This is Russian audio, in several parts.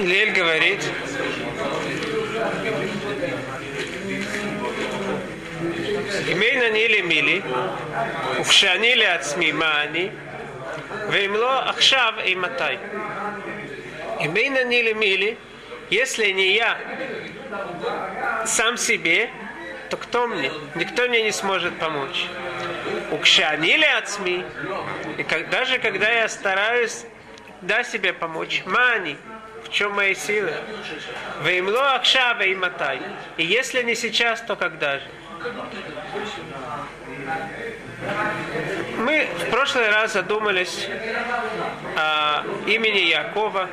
Илель говорит, имейна нили мили, укшани ли ацми маани, веймло ахшав и матай. Имейна нили мили, если не я сам себе, то кто мне? Никто мне не сможет помочь. Укшани ли ацми, и как, даже когда я стараюсь да себе помочь, мани – чем мои силы? Веймло акшава и матай. И если не сейчас, то когда же? Мы в прошлый раз задумались о имени Якова.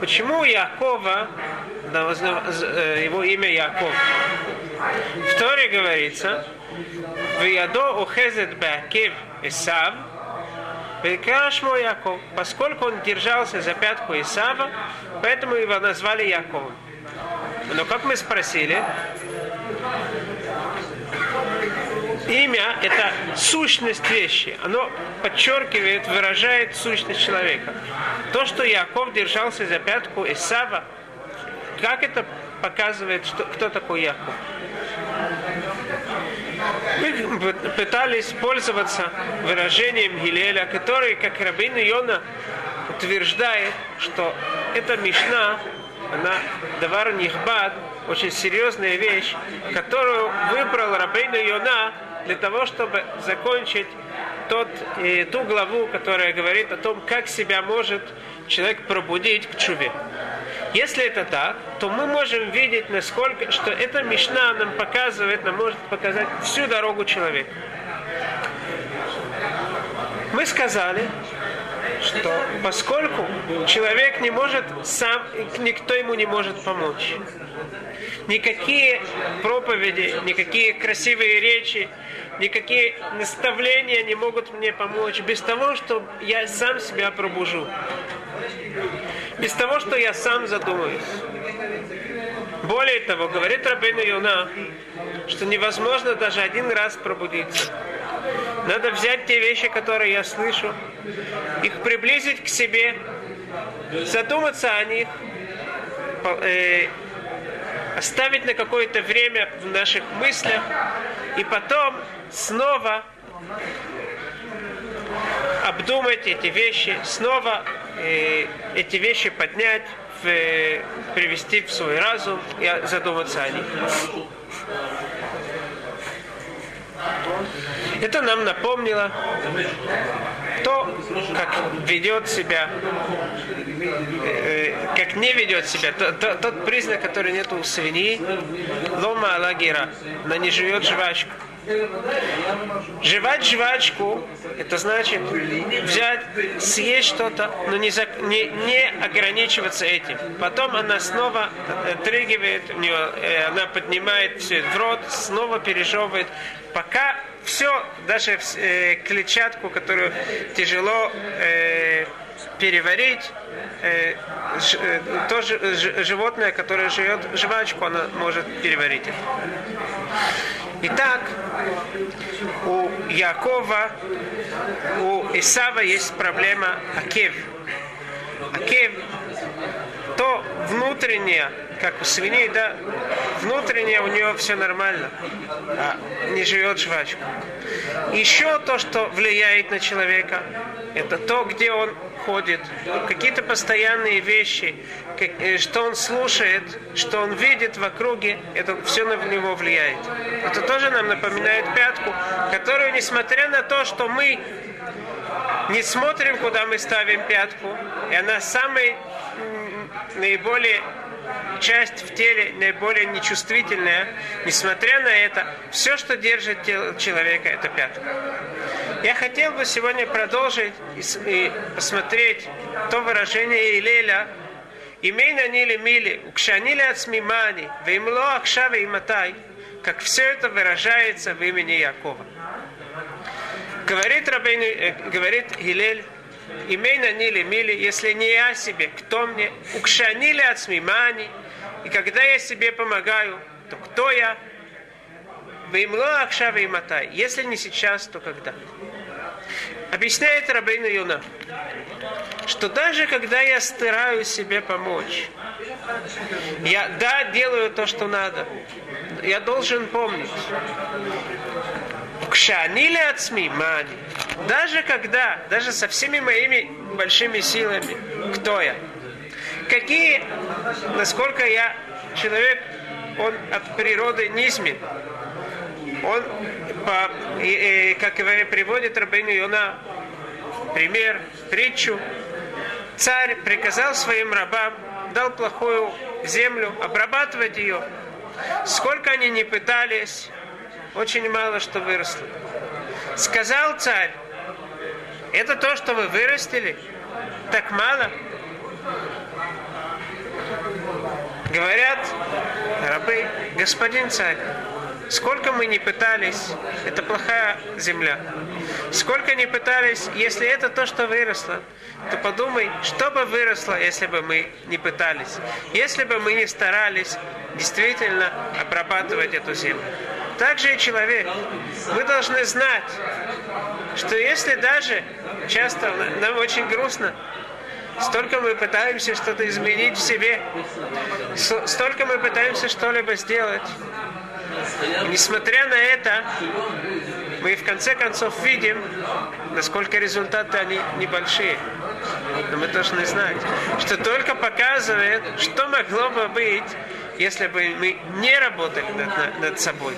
Почему Якова, его имя Яков? В Торе говорится, «Виядо ухезет беакев Исав, Шмо Яков, поскольку он держался за пятку Исава, поэтому его назвали Яковом. Но как мы спросили, имя – это сущность вещи. Оно подчеркивает, выражает сущность человека. То, что Яков держался за пятку Исава, как это показывает, что, кто такой Яков? Пытались пользоваться выражением Гилеля, который, как Рабин Йона, утверждает, что эта Мишна, она Давар Нихбад, очень серьезная вещь, которую выбрал Рабин Йона для того, чтобы закончить тот, и ту главу, которая говорит о том, как себя может человек пробудить к чуве. Если это так, то мы можем видеть, насколько, что эта мишна нам показывает, нам может показать всю дорогу человека. Мы сказали, что поскольку человек не может сам, никто ему не может помочь, никакие проповеди, никакие красивые речи, никакие наставления не могут мне помочь без того, что я сам себя пробужу. Без того, что я сам задумаюсь. Более того, говорит Рабейну Юна, что невозможно даже один раз пробудиться. Надо взять те вещи, которые я слышу, их приблизить к себе, задуматься о них, э, оставить на какое-то время в наших мыслях, и потом снова обдумать эти вещи, снова э, эти вещи поднять, в, привести в свой разум и задуматься о них. Это нам напомнило то, как ведет себя, э, как не ведет себя, то, то, тот признак, который нет у свиньи, лома алагира, она не живет жвачку. Жевать жвачку, это значит взять, съесть что-то, но не, за, не, не ограничиваться этим. Потом она снова тригивает, у нее, э, она поднимает все в рот, снова пережевывает, пока все, даже э, клетчатку, которую тяжело э, переварить, э, ж, э, то ж, животное, которое живет жвачку, оно может переварить. Итак, у Якова, у Исава есть проблема Акев. Акев то внутреннее, как у свиней, да, внутреннее у него все нормально, а не живет жвачка. Еще то, что влияет на человека, это то, где он ходит, какие-то постоянные вещи, как, э, что он слушает, что он видит в округе, это все на него влияет. Это тоже нам напоминает пятку, которую, несмотря на то, что мы не смотрим, куда мы ставим пятку, и она самая наиболее часть в теле наиболее нечувствительная, несмотря на это, все, что держит тело человека, это пятка. Я хотел бы сегодня продолжить и посмотреть то выражение Илеля, Имейна нили мили, укшанили от смимани, веймло акшаве и матай, как все это выражается в имени Якова. Говорит, Рабейну, э, говорит Гилель, имейна нили мили, если не я себе, кто мне? Укшанили от смимани, и когда я себе помогаю, то кто я? Веймло акшава и. Если не сейчас, то когда? Объясняет Рабейна Юна. что даже когда я стараюсь себе помочь, я, да, делаю то, что надо, я должен помнить, Кшанили отсми мани. Даже когда, даже со всеми моими большими силами, кто я? Какие, насколько я человек, он от природы низмен. Он, по, и, и, как приводит Рабину Йона, пример, притчу. Царь приказал своим рабам, дал плохую землю, обрабатывать ее. Сколько они не пытались, очень мало что выросло. Сказал царь, это то, что вы вырастили, так мало. Говорят рабы, господин царь, сколько мы не пытались, это плохая земля. Сколько не пытались, если это то, что выросло, то подумай, что бы выросло, если бы мы не пытались. Если бы мы не старались действительно обрабатывать эту землю. Также и человек. Мы должны знать, что если даже часто нам очень грустно, столько мы пытаемся что-то изменить в себе, столько мы пытаемся что-либо сделать, несмотря на это, мы в конце концов видим, насколько результаты они небольшие. Но мы должны знать, что только показывает, что могло бы быть, если бы мы не работали над, над собой.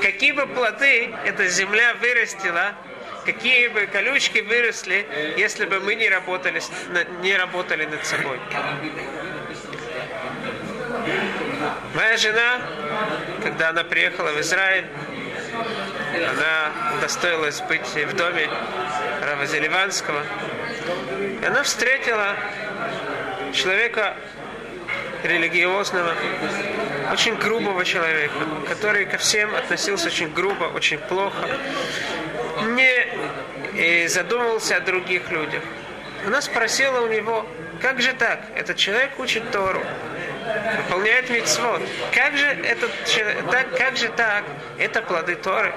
Какие бы плоды эта земля вырастила, какие бы колючки выросли, если бы мы не работали, не работали над собой. Моя жена, когда она приехала в Израиль, она удостоилась быть в доме Рава Зеливанского. И она встретила человека религиозного, очень грубого человека, который ко всем относился очень грубо, очень плохо, не задумывался о других людях. Она спросила у него, как же так? Этот человек учит Тору, выполняет митцвот. Как же этот так, как же так? Это плоды Торы.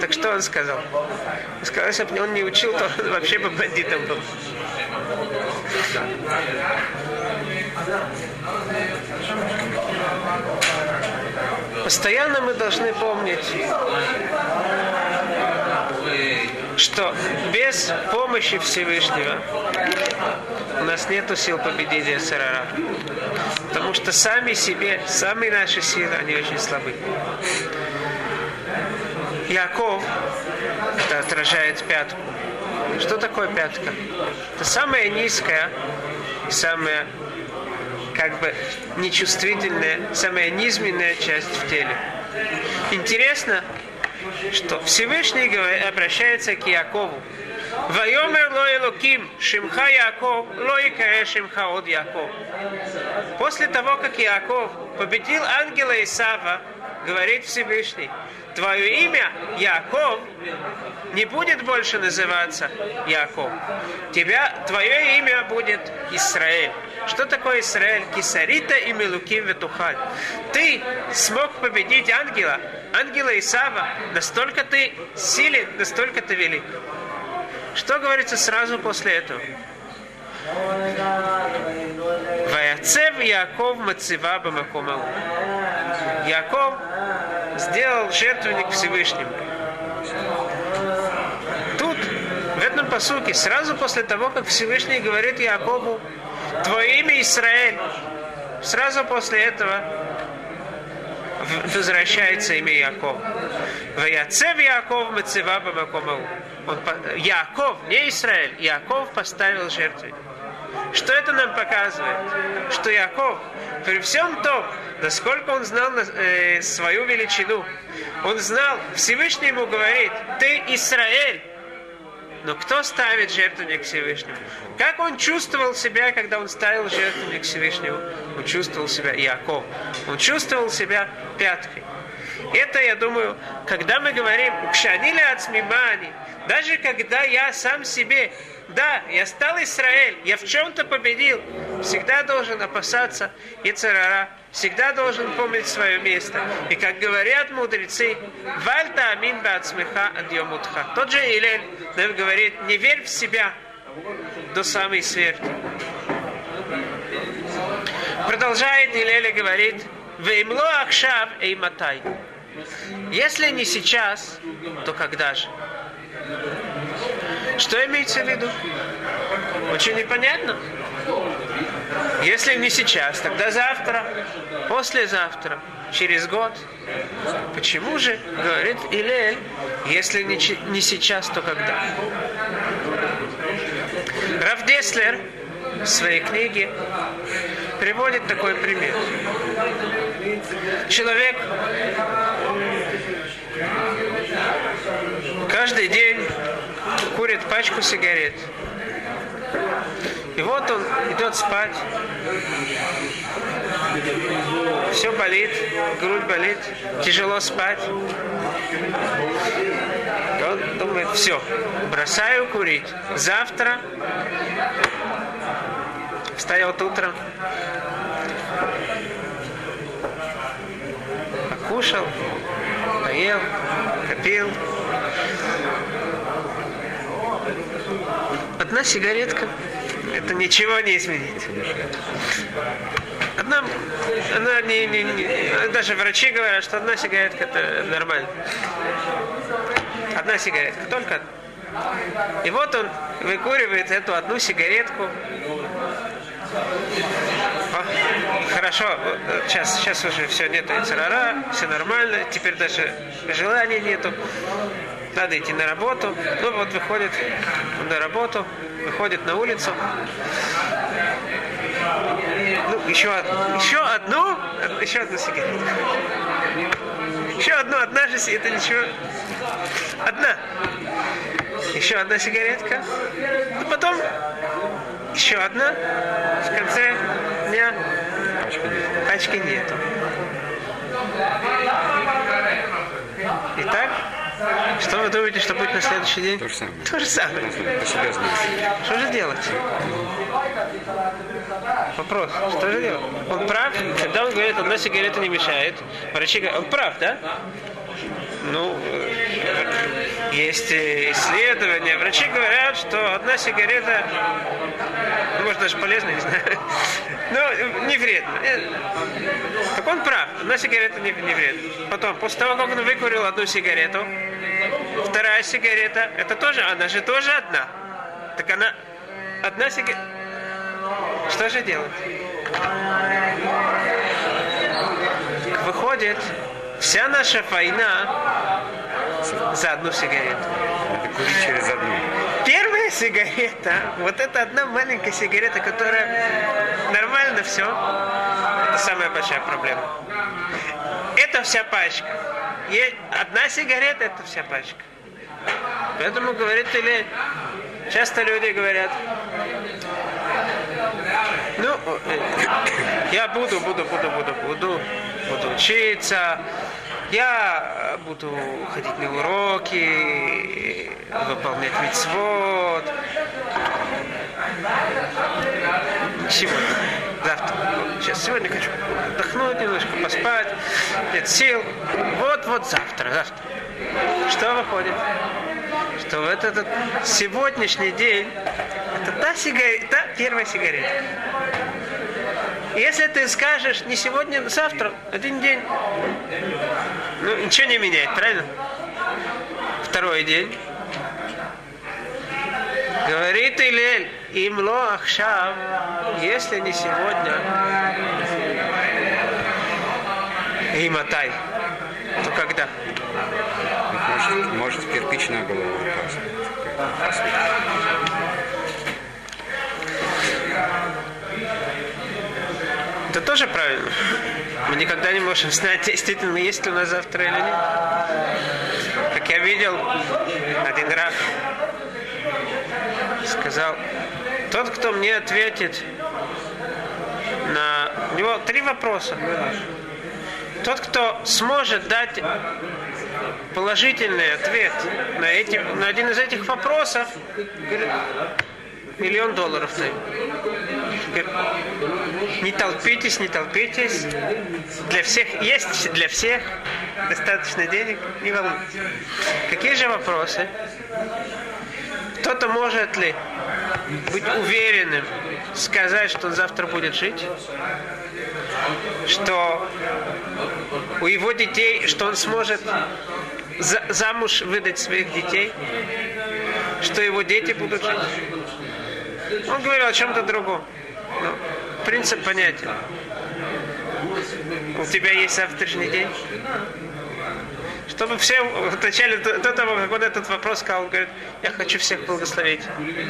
Так что он сказал? Он сказал, если бы он не учил, то он вообще бы бандитом был. Постоянно мы должны помнить, что без помощи Всевышнего у нас нет сил победить Сарара. Потому что сами себе, сами наши силы, они очень слабы. Яков, это отражает пятку. Что такое пятка? Это самая низкая самая как бы нечувствительная, самая низменная часть в теле. Интересно, что Всевышний обращается к Якову. Вайомер ло шимха Яков, ло шимха от Яков. После того, как Яков победил ангела Исава, говорит Всевышний, твое имя Яков не будет больше называться Яков. Тебя, твое имя будет Израиль. Что такое Израиль? Кисарита и Мелуким Ветухаль. Ты смог победить ангела, ангела Исава. Настолько ты силен, настолько ты велик. Что говорится сразу после этого? Ваяцев Яков Мацива Бамакомау. Яков сделал жертвенник Всевышнему. Тут, в этом посуке, сразу после того, как Всевышний говорит Якову, Твое имя Израиль, сразу после этого возвращается имя Яков. Ваяцев Яков Мацева Бамакомау. Он, Яков, не Израиль, Яков поставил жертву. Что это нам показывает? Что Яков, при всем том, насколько он знал э, свою величину, он знал, Всевышний ему говорит, ты Израиль, но кто ставит жертвенник Всевышнему? Как он чувствовал себя, когда он ставил жертвенник Всевышнему? Он чувствовал себя Яков. Он чувствовал себя пяткой. Это, я думаю, когда мы говорим «Кшанили ацмимани», даже когда я сам себе, да, я стал Израиль, я в чем-то победил, всегда должен опасаться и царара, всегда должен помнить свое место. И как говорят мудрецы, «Вальта амин баацмеха адьомутха». Тот же Илель нам говорит, не верь в себя, до самой смерти. Продолжает Илеля говорит, Веймло Ахшав Эйматай. Если не сейчас, то когда же? Что имеется в виду? Очень непонятно. Если не сейчас, тогда завтра, послезавтра, через год. Почему же, говорит Илель, если не, не сейчас, то когда? Равдеслер в своей книге приводит такой пример. Человек каждый день курит пачку сигарет. И вот он идет спать. Все болит, грудь болит, тяжело спать. И он думает, все, бросаю курить. Завтра встает утром, покушал, поел, копил. Одна сигаретка, это ничего не изменит. Одна, она не, не, не, даже врачи говорят, что одна сигаретка это нормально. Одна сигаретка, только. И вот он выкуривает эту одну сигаретку. О, хорошо, сейчас, сейчас уже все нету и царара, все нормально, теперь даже желания нету. Надо идти на работу. Ну вот выходит на работу, выходит на улицу. Ну, еще, еще одну, еще одну сигарету. Еще одну, одна же, это ничего. Одна еще одна сигаретка, и потом еще одна, в конце дня пачки нету. Итак, что вы думаете, что будет на следующий день? То же самое. То же самое. По себя знаешь. Что же делать? Вопрос, что же делать? Он прав, когда он говорит, одна сигарета не мешает. Врачи говорят, он прав, да? Ну, э, есть исследования. Врачи говорят, что одна сигарета, ну, может даже полезна, не знаю, но не вредно. Э, Так он прав, одна сигарета не, не вредна. Потом, после того, как он выкурил одну сигарету, вторая сигарета, это тоже, она же тоже одна. Так она, одна сигарета, что же делать? Выходит, вся наша война за одну сигарету. Надо курить через одну. Первая сигарета, вот это одна маленькая сигарета, которая нормально все, это самая большая проблема. Это вся пачка. Есть одна сигарета, это вся пачка. Поэтому говорит или часто люди говорят, ну, э, я буду, буду, буду, буду, буду, буду учиться, я буду ходить на уроки, выполнять митцвот. Сегодня, завтра. Сейчас, сегодня хочу отдохнуть немножко, поспать, нет сил. Вот-вот завтра, завтра. Что выходит? Что вот этот сегодняшний день, это та сигарета, та первая сигарета. Если ты скажешь не сегодня, а завтра, один день, ну ничего не меняет, правильно? Второй день. Говорит Илель, имло ахшав, если не сегодня, и мотай, то когда? Может, может кирпич на голову упасть. Посыпать. Это тоже правильно. Мы никогда не можем знать, действительно, есть ли у нас завтра или нет. Как я видел, один раз сказал, тот, кто мне ответит на... У него три вопроса. Тот, кто сможет дать положительный ответ на, эти, на один из этих вопросов, говорит, миллион долларов не толпитесь, не толпитесь. Для всех есть, для всех достаточно денег, не волнуйтесь. Какие же вопросы? Кто-то может ли быть уверенным, сказать, что он завтра будет жить, что у его детей, что он сможет за, замуж выдать своих детей, что его дети будут жить. Он говорил о чем-то другом. Но принцип понятен. У тебя есть завтрашний день? Чтобы все, начале до того, как он этот вопрос сказал, он говорит, я хочу всех благословить,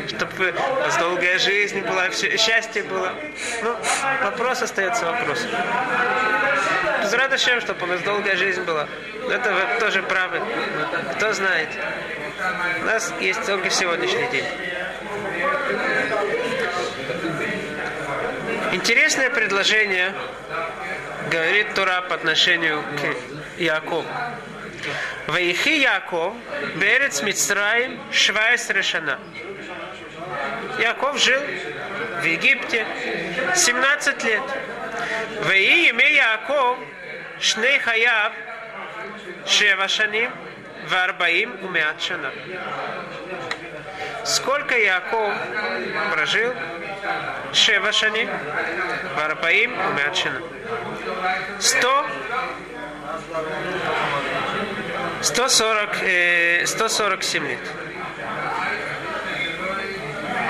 чтобы у вас долгая жизнь была, все, счастье было. Ну, вопрос остается вопросом. Радошем, чтобы у нас долгая жизнь была. Это вы тоже правы. Кто знает. У нас есть только сегодняшний день. Интересное предложение говорит Тура по отношению к Якову. Ваихи Яков, Берец Мицраим, Швайс Решана. Яков жил в Египте 17 лет. Ваи имя Яков, Шней Хаяб, Шева Шаним, Варбаим Умеат. Сколько Яков прожил? Шаним, Варбаим Умеат Шана. Сто 140, э, 147 лет.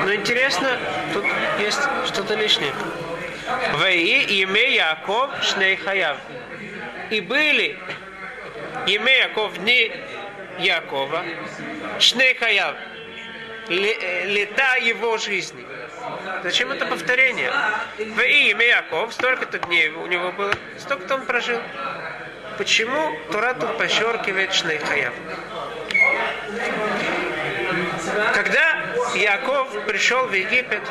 Но интересно, тут есть что-то лишнее. Ваи име Яков Шней Хаяв. И были име Яков дни Якова Шней Хаяв. Лета его жизни. Зачем это повторение? Ваи име Яков, столько-то дней у него было, столько-то он прожил. Почему Тура тут подчеркивает Шнейхаяв? Когда Яков пришел в Египет,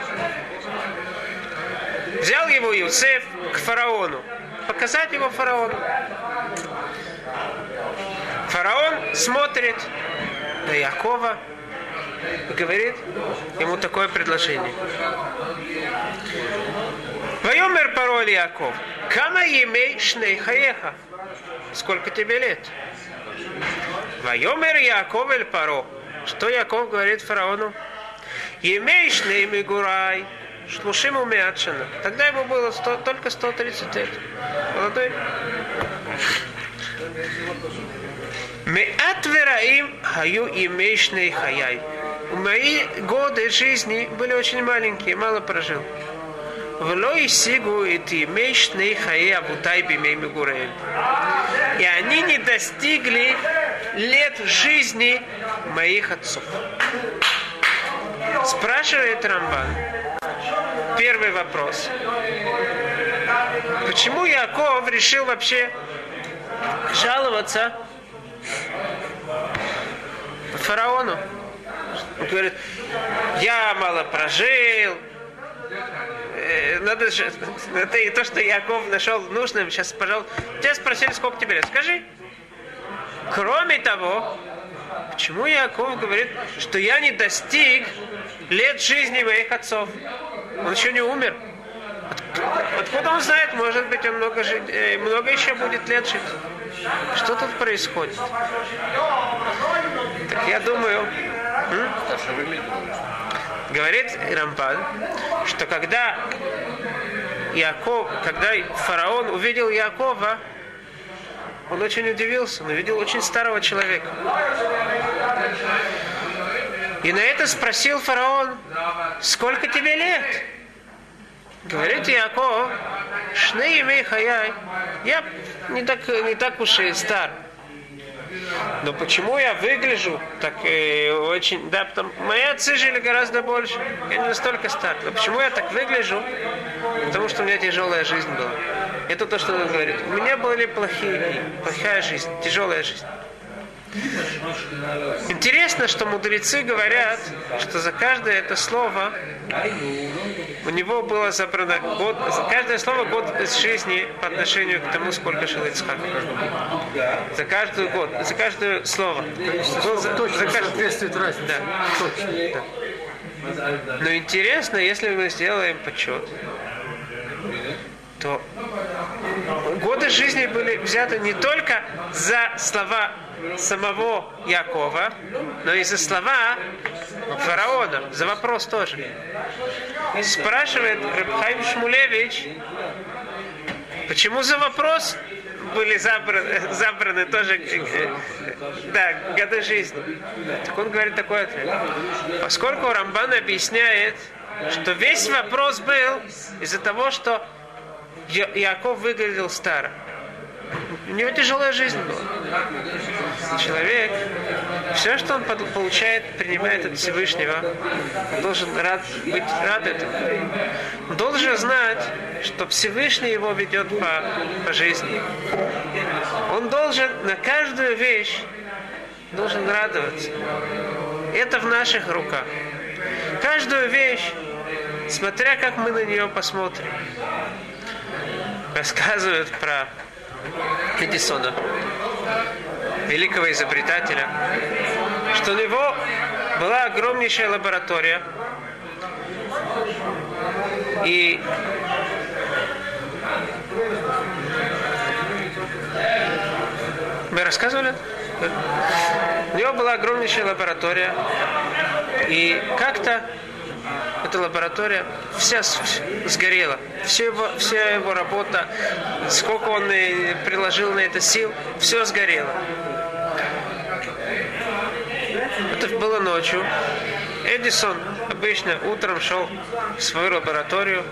взял его Юсеф к фараону, показать его фараону. Фараон смотрит на Якова говорит ему такое предложение. Вайомер пароль Яков. Кама емей шней хаеха сколько тебе лет? Вайомер Яков эль Паро. Что Яков говорит фараону? Емеешь нейми гурай, шлушим умячена. Тогда ему было 100, только 130 лет. Молодой. Мы отвераим хаю и мешный хаяй. Мои годы жизни были очень маленькие, мало прожил. Влой сигу и ты мешный хаи абутай бимей мигурель. И они не достигли лет жизни моих отцов. Спрашивает Рамбан. Первый вопрос. Почему Яков решил вообще жаловаться фараону? Он говорит, я мало прожил, Э, надо же, это и то, что Яков нашел нужным. Сейчас, пожалуйста, тебя спросили, сколько тебе лет. Скажи. Кроме того, почему Яков говорит, что я не достиг лет жизни моих отцов? Он еще не умер. Откуда он знает, может быть, он много, жить, э, много еще будет лет жить. Что тут происходит? Так я думаю... М? Говорит Рамбан, что когда Яков, когда фараон увидел Якова, он очень удивился, он увидел очень старого человека. И на это спросил фараон, сколько тебе лет? Говорит Яков, шны имей хаяй, я не так, не так уж и стар. Но почему я выгляжу так э, очень... Да, потому, мои отцы жили гораздо больше. Я не настолько стар. Но почему я так выгляжу? Потому что у меня тяжелая жизнь была. Это то, что он говорит. У меня были плохие, плохая жизнь, тяжелая жизнь. Интересно, что мудрецы говорят, что за каждое это слово у него было забрано год, за каждое слово год из жизни по отношению к тому, сколько жил Ицхак. За каждый год, за каждое слово. Был за, точно за каждый... соответствует разнице. Да. Точно. Да. Но интересно, если мы сделаем подсчет, то годы жизни были взяты не только за слова самого Якова, но и за слова фараона, за вопрос тоже. Спрашивает Рабхайм Шмулевич, почему за вопрос были забраны, забраны тоже э, да, годы жизни. Так он говорит такой ответ. Поскольку Рамбан объясняет, что весь вопрос был из-за того, что Яков выглядел старым. У него тяжелая жизнь была. Человек, все, что он получает, принимает от Всевышнего, он должен рад, быть рад этому. Он должен знать, что Всевышний его ведет по, по жизни. Он должен на каждую вещь должен радоваться. Это в наших руках. Каждую вещь, смотря как мы на нее посмотрим. Рассказывают про Эдисона, великого изобретателя, что у него была огромнейшая лаборатория, и мы рассказывали? У него была огромнейшая лаборатория, и как-то эта лаборатория вся сгорела. Все его, вся его работа, сколько он приложил на это сил, все сгорело. Это было ночью. Эдисон обычно утром шел в свою лабораторию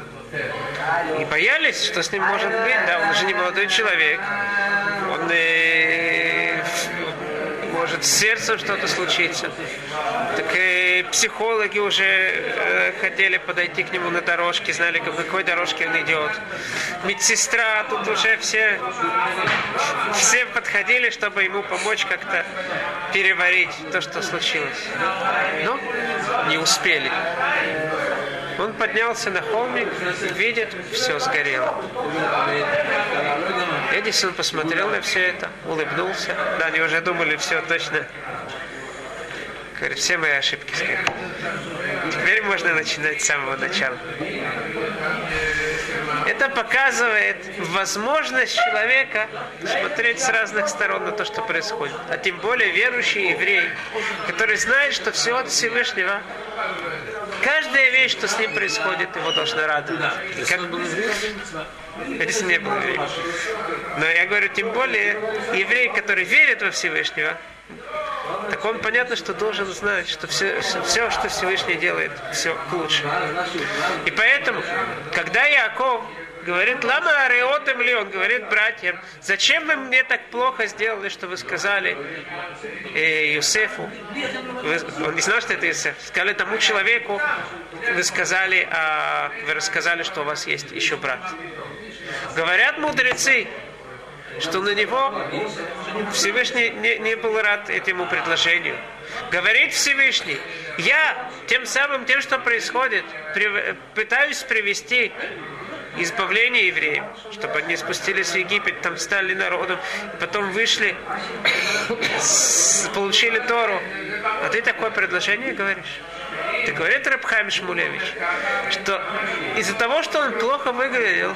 и боялись, что с ним может быть. Да, он уже не молодой человек. Он э, может с сердцем что-то случиться. Так и психологи уже э, хотели подойти к нему на дорожке, знали, по какой дорожке он идет. Медсестра, тут уже все, все подходили, чтобы ему помочь как-то переварить то, что случилось. Но не успели. Он поднялся на холмик, видит, все сгорело. Эдисон посмотрел на все это, улыбнулся. Да, они уже думали, все точно. Говорит, все мои ошибки сгорели. Теперь можно начинать с самого начала. Это показывает возможность человека смотреть с разных сторон на то, что происходит. А тем более верующий еврей, который знает, что все от Всевышнего, каждая вещь, что с ним происходит, его должна радовать. Как... Если не был еврей. Но я говорю, тем более, еврей, который верит во Всевышнего, так он понятно, что должен знать, что все, все, что Всевышний делает, все к лучшему. И поэтому, когда Яков говорит, лама ареотем ли, он говорит братьям, зачем вы мне так плохо сделали, что вы сказали э, Юсефу, вы, он не знал, что это Юсеф, сказали тому человеку, вы сказали, а, вы рассказали, что у вас есть еще брат. Говорят мудрецы, что на него Всевышний не, не был рад этому предложению. Говорит Всевышний, я тем самым, тем, что происходит, при, пытаюсь привести избавление евреев, чтобы они спустились в Египет, там стали народом, и потом вышли, получили Тору. А ты такое предложение говоришь? Ты говорит Рабхайм Шмулевич, что из-за того, что он плохо выглядел,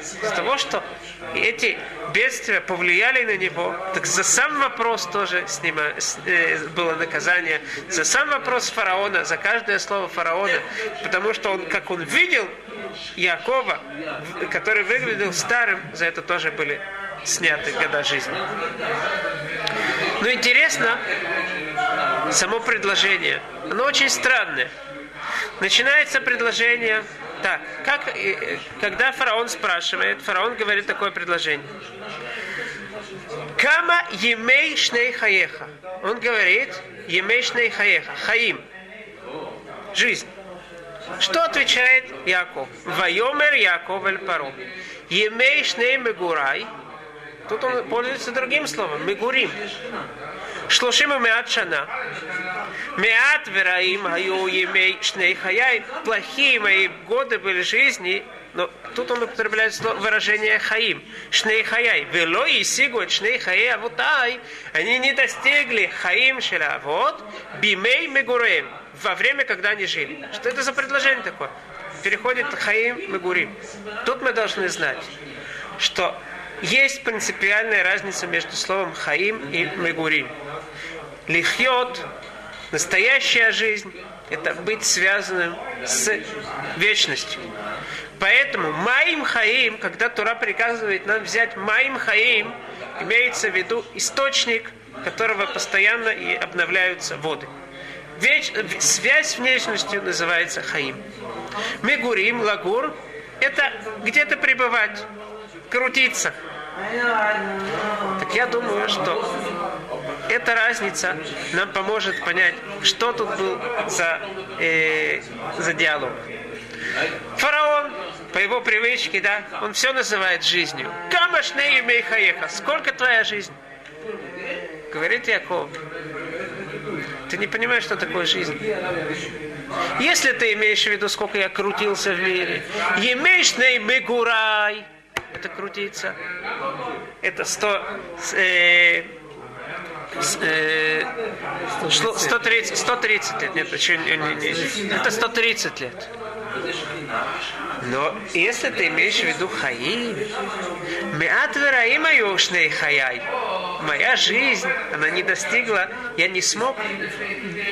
из-за того, что эти бедствия повлияли на него, так за сам вопрос тоже с ним, э, было наказание. За сам вопрос фараона, за каждое слово фараона, потому что он, как он видел Якова, который выглядел старым, за это тоже были сняты года жизни. Но интересно, само предложение, оно очень странное. Начинается предложение так, как, когда фараон спрашивает, фараон говорит такое предложение. Кама емей шней хаеха. Он говорит, емей шней хаеха, хаим. Жизнь. Что отвечает Яков? Вайомер Яков эль паро. Емей шней мегурай. Тут он пользуется другим словом. Мегурим. Шлушим и меат шана. Меат вераим аю емей шней хаяй. Плохие мои годы были жизни. Но тут он употребляет слово, выражение хаим. Шней хаяй. Вело и сигует шней хаяй авутай. Они не достигли хаим шеля. Вот. Бимей мегуреем во время, когда они жили. Что это за предложение такое? Переходит хаим мегурим. Тут мы должны знать, что есть принципиальная разница между словом хаим и мегурим. Лихьот, настоящая жизнь, это быть связанным с вечностью. Поэтому Маим Хаим, когда Тура приказывает нам взять Маим Хаим, имеется в виду источник, которого постоянно и обновляются воды. Веч... Связь внешностью называется Хаим. Мегурим, Лагур – это где-то пребывать, крутиться. Так я думаю, что эта разница нам поможет понять, что тут был за, э, за диалог. Фараон, по его привычке, да, он все называет жизнью. Камашней мейхаеха, сколько твоя жизнь? Говорит Яков, ты не понимаешь, что такое жизнь. Если ты имеешь в виду, сколько я крутился в мире, емешный мегурай, это крутиться, это сто, э, э, 130, 130 лет, нет, еще это 130 лет. Но если ты имеешь в виду хаим, меат вераим аюшней хаяй, моя жизнь, она не достигла, я не смог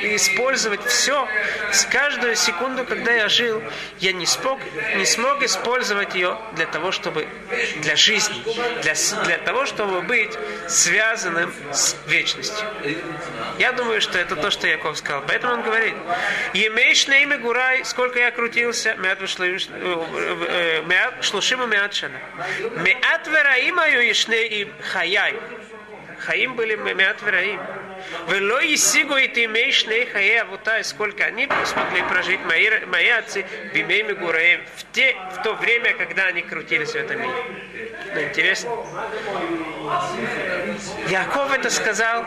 использовать все. С каждую секунду, когда я жил, я не смог, не смог использовать ее для того, чтобы, для жизни, для, для того, чтобы быть связанным с вечностью. Я думаю, что это то, что Яков сказал. Поэтому он говорит, «Емейш имя Гурай, сколько я крутился, мят шлушима мят шана. Меат вераимаю ишне им хаяй». Хаим были мемят вераим. Вело и сигу и ты имеешь не хае авута, сколько они смогли прожить мои, мои отцы бимейми гураем в, те, в то время, когда они крутились в этом мире. Ну, интересно. Яков это сказал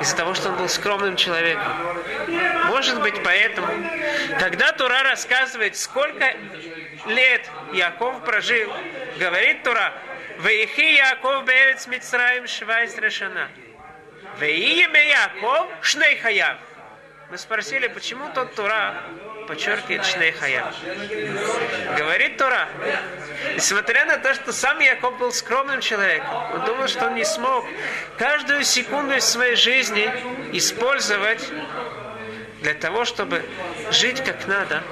из-за того, что он был скромным человеком. Может быть, поэтому, когда Тура рассказывает, сколько лет Яков прожил, говорит Тура, Вейхи Яков Берец Мицраим Швайс Решана. Вейме Яков Шней Хаяв. Мы спросили, почему тот Тура подчеркивает Шней Хаяв. Говорит Тура, несмотря на то, что сам Яков был скромным человеком, он думал, что он не смог каждую секунду из своей жизни использовать для того, чтобы жить как надо,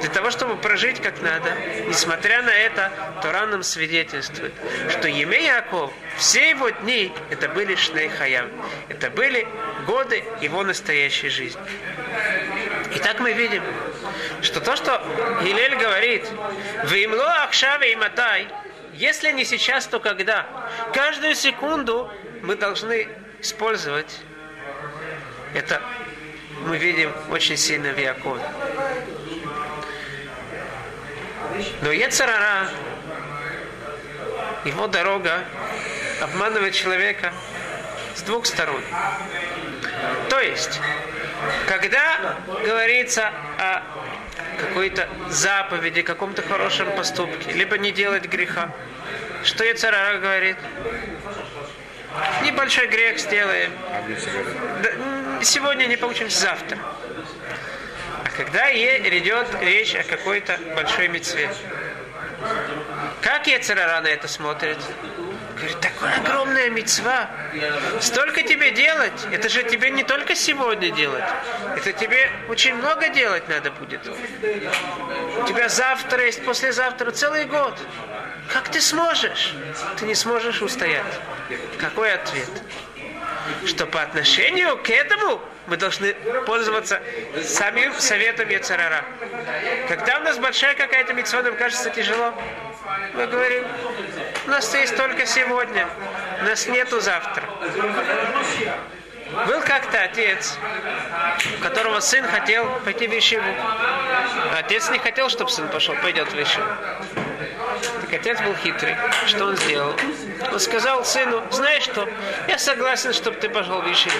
для того, чтобы прожить как надо, несмотря на это, Тора нам свидетельствует, что Еме Яков, все его дни, это были Шней Хаям. Это были годы его настоящей жизни. И так мы видим, что то, что Гилель говорит, «Вимло Ахшаве и Матай», если не сейчас, то когда? Каждую секунду мы должны использовать это мы видим очень сильно в Якове. Но Ецарара, его дорога обманывает человека с двух сторон. То есть, когда говорится о какой-то заповеди, каком-то хорошем поступке, либо не делать греха, что Ецарара говорит? Небольшой грех сделаем. Сегодня не получимся завтра. Когда идет речь о какой-то большой мецве, как Ецарара на это смотрит? Говорит, такая огромная мецва. Столько тебе делать. Это же тебе не только сегодня делать. Это тебе очень много делать надо будет. У тебя завтра есть, послезавтра целый год. Как ты сможешь? Ты не сможешь устоять. Какой ответ? Что по отношению к этому мы должны пользоваться самим советом Яцерара. Когда у нас большая какая-то митцва, нам кажется тяжело, мы говорим, у нас есть только сегодня, у нас нету завтра. Был как-то отец, у которого сын хотел пойти в Ишиву. Отец не хотел, чтобы сын пошел, пойдет в Ишиву. Так отец был хитрый. Что он сделал? Он сказал сыну, знаешь что, я согласен, чтобы ты пошел в Ишиву.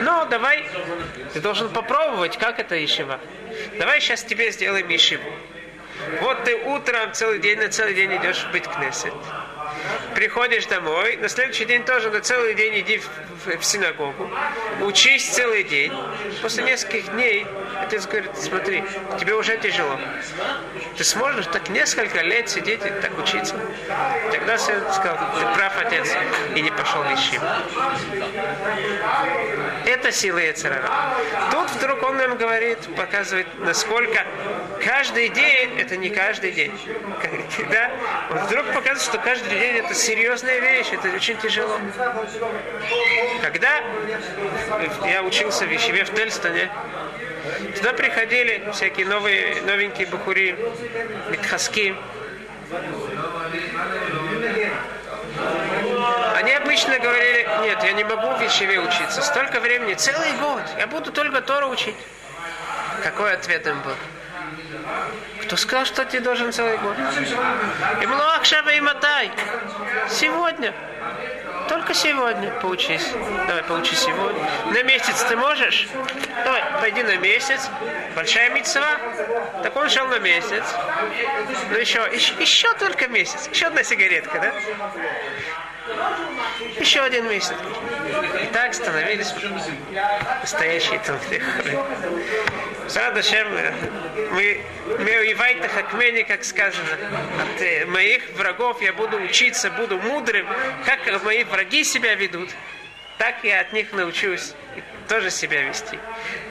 Но давай, ты должен попробовать, как это Ишива. Давай сейчас тебе сделаем Ишиву. Вот ты утром целый день, на целый день идешь быть кнессет приходишь домой, на следующий день тоже на целый день иди в, в, в синагогу, учись целый день. После нескольких дней отец говорит, смотри, тебе уже тяжело. Ты сможешь так несколько лет сидеть и так учиться? Тогда сын сказал, ты прав, отец, и не пошел Ишим. Это сила Яцерара. Тут вдруг он нам говорит, показывает, насколько каждый день, это не каждый день. Да? Он вдруг показывает, что каждый день это серьезная вещь, это очень тяжело. Когда я учился в Ешеве в Тельстоне, Туда приходили всякие новые, новенькие бахури, митхаски. Обычно говорили, нет, я не могу в Ешеве учиться, столько времени, целый год, я буду только Тору учить. Какой ответ им был? Кто сказал, что ты должен целый год? Имлуах Шаба и Матай. Сегодня. Только сегодня поучись. Давай, поучись сегодня. На месяц ты можешь? Давай, пойди на месяц. Большая мецва. Так он шел на месяц. Ну еще, еще, еще только месяц. Еще одна сигаретка, да? Еще один месяц. И так становились настоящие толпы. Радашем, мы Меуивайта Хакмени, как сказано, от моих врагов я буду учиться, буду мудрым, как мои враги себя ведут, так я от них научусь тоже себя вести.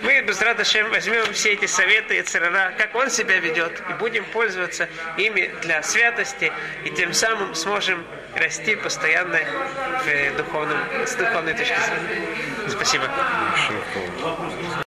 Мы без Радашем возьмем все эти советы и церара, как он себя ведет, и будем пользоваться ими для святости, и тем самым сможем расти постоянно в духовном, с духовной точки зрения. Спасибо.